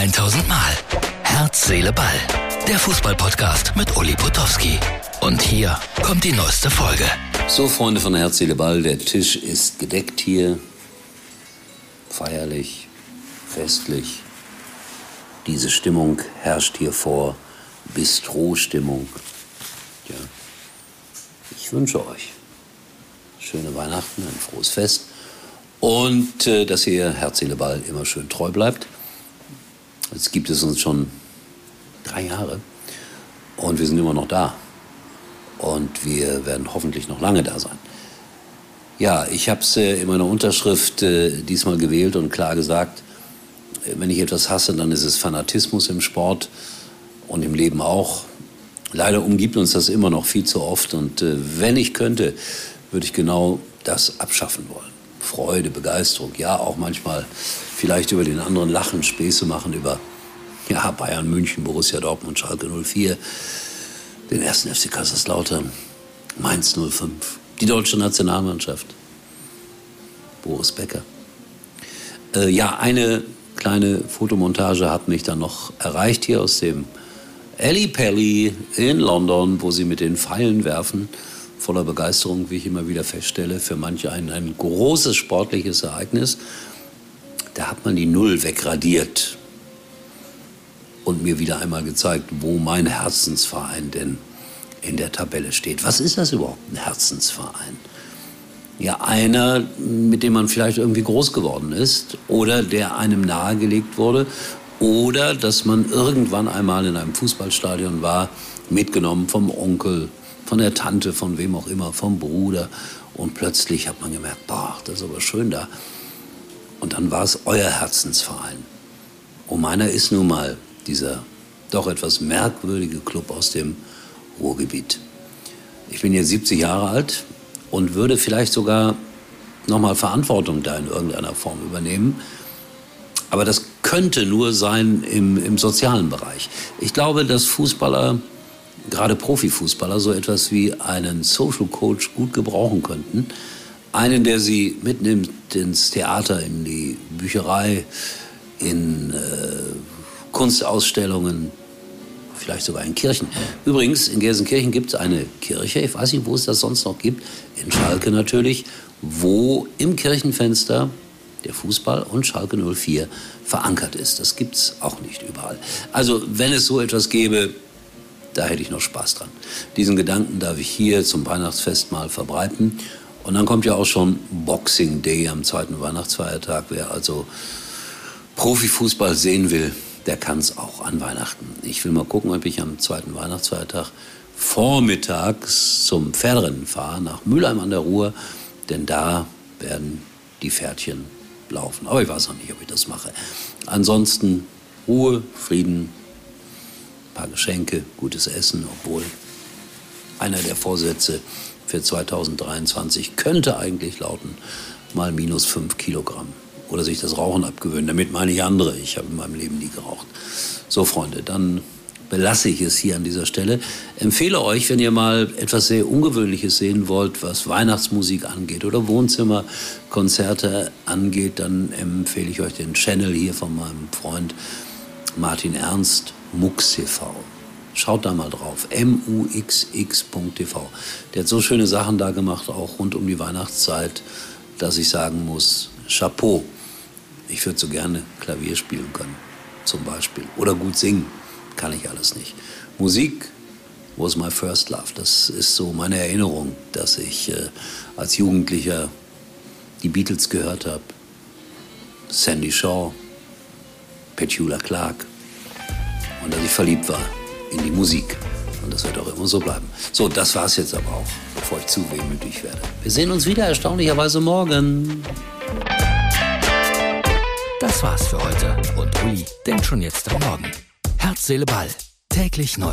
1000 Mal. Herz, Seele, Ball. Der Fußballpodcast mit Uli Potowski. Und hier kommt die neueste Folge. So, Freunde von Herz, Seele, Ball, der Tisch ist gedeckt hier. Feierlich, festlich. Diese Stimmung herrscht hier vor. Bistro-Stimmung. Ja. Ich wünsche euch schöne Weihnachten, ein frohes Fest und äh, dass ihr Herz, Seele, Ball immer schön treu bleibt. Jetzt gibt es uns schon drei Jahre und wir sind immer noch da. Und wir werden hoffentlich noch lange da sein. Ja, ich habe es äh, in meiner Unterschrift äh, diesmal gewählt und klar gesagt, äh, wenn ich etwas hasse, dann ist es Fanatismus im Sport und im Leben auch. Leider umgibt uns das immer noch viel zu oft und wenn ich könnte, würde ich genau das abschaffen wollen. Freude, Begeisterung, ja, auch manchmal vielleicht über den anderen lachen, Späße machen über ja, Bayern München, Borussia Dortmund, Schalke 04, den ersten FC Kaiserslautern, Mainz 05, die deutsche Nationalmannschaft, Boris Becker. Äh, ja, eine kleine Fotomontage hat mich dann noch erreicht hier aus dem Ellie Pelly in London, wo sie mit den Pfeilen werfen voller Begeisterung, wie ich immer wieder feststelle, für manche ein, ein großes sportliches Ereignis. Da hat man die Null wegradiert und mir wieder einmal gezeigt, wo mein Herzensverein denn in der Tabelle steht. Was ist das überhaupt, ein Herzensverein? Ja, einer, mit dem man vielleicht irgendwie groß geworden ist oder der einem nahegelegt wurde oder dass man irgendwann einmal in einem Fußballstadion war, mitgenommen vom Onkel, von der Tante, von wem auch immer, vom Bruder. Und plötzlich hat man gemerkt, boah, das ist aber schön da. Und dann war es euer Herzensverein. Und meiner ist nun mal dieser doch etwas merkwürdige Club aus dem Ruhrgebiet. Ich bin jetzt 70 Jahre alt und würde vielleicht sogar nochmal Verantwortung da in irgendeiner Form übernehmen. Aber das könnte nur sein im, im sozialen Bereich. Ich glaube, dass Fußballer gerade Profifußballer so etwas wie einen Social Coach gut gebrauchen könnten. Einen, der sie mitnimmt ins Theater, in die Bücherei, in äh, Kunstausstellungen, vielleicht sogar in Kirchen. Übrigens, in Gelsenkirchen gibt es eine Kirche, ich weiß nicht, wo es das sonst noch gibt, in Schalke natürlich, wo im Kirchenfenster der Fußball und Schalke 04 verankert ist. Das gibt es auch nicht überall. Also, wenn es so etwas gäbe, da hätte ich noch Spaß dran. Diesen Gedanken darf ich hier zum Weihnachtsfest mal verbreiten. Und dann kommt ja auch schon Boxing Day am zweiten Weihnachtsfeiertag. Wer also Profifußball sehen will, der kann es auch an Weihnachten. Ich will mal gucken, ob ich am zweiten Weihnachtsfeiertag vormittags zum Pferderennen fahre, nach Mülheim an der Ruhr, denn da werden die Pferdchen laufen. Aber ich weiß noch nicht, ob ich das mache. Ansonsten Ruhe, Frieden, paar Geschenke, gutes Essen, obwohl einer der Vorsätze für 2023 könnte eigentlich lauten, mal minus 5 Kilogramm. Oder sich das Rauchen abgewöhnen. Damit meine ich andere. Ich habe in meinem Leben nie geraucht. So, Freunde, dann belasse ich es hier an dieser Stelle. Empfehle euch, wenn ihr mal etwas sehr Ungewöhnliches sehen wollt, was Weihnachtsmusik angeht oder Wohnzimmerkonzerte angeht, dann empfehle ich euch den Channel hier von meinem Freund Martin Ernst. MUX.tv. Schaut da mal drauf, muxx.tv. Der hat so schöne Sachen da gemacht, auch rund um die Weihnachtszeit, dass ich sagen muss, Chapeau. Ich würde so gerne Klavier spielen können, zum Beispiel. Oder gut singen, kann ich alles nicht. Musik was my first love. Das ist so meine Erinnerung, dass ich äh, als Jugendlicher die Beatles gehört habe. Sandy Shaw, Petula Clark und dass ich verliebt war in die Musik. Und das wird auch immer so bleiben. So, das war's jetzt aber auch, bevor ich zu wehmütig werde. Wir sehen uns wieder erstaunlicherweise morgen. Das war's für heute. Und Uli denkt schon jetzt am Morgen. Herz, Seele, Ball. Täglich neu.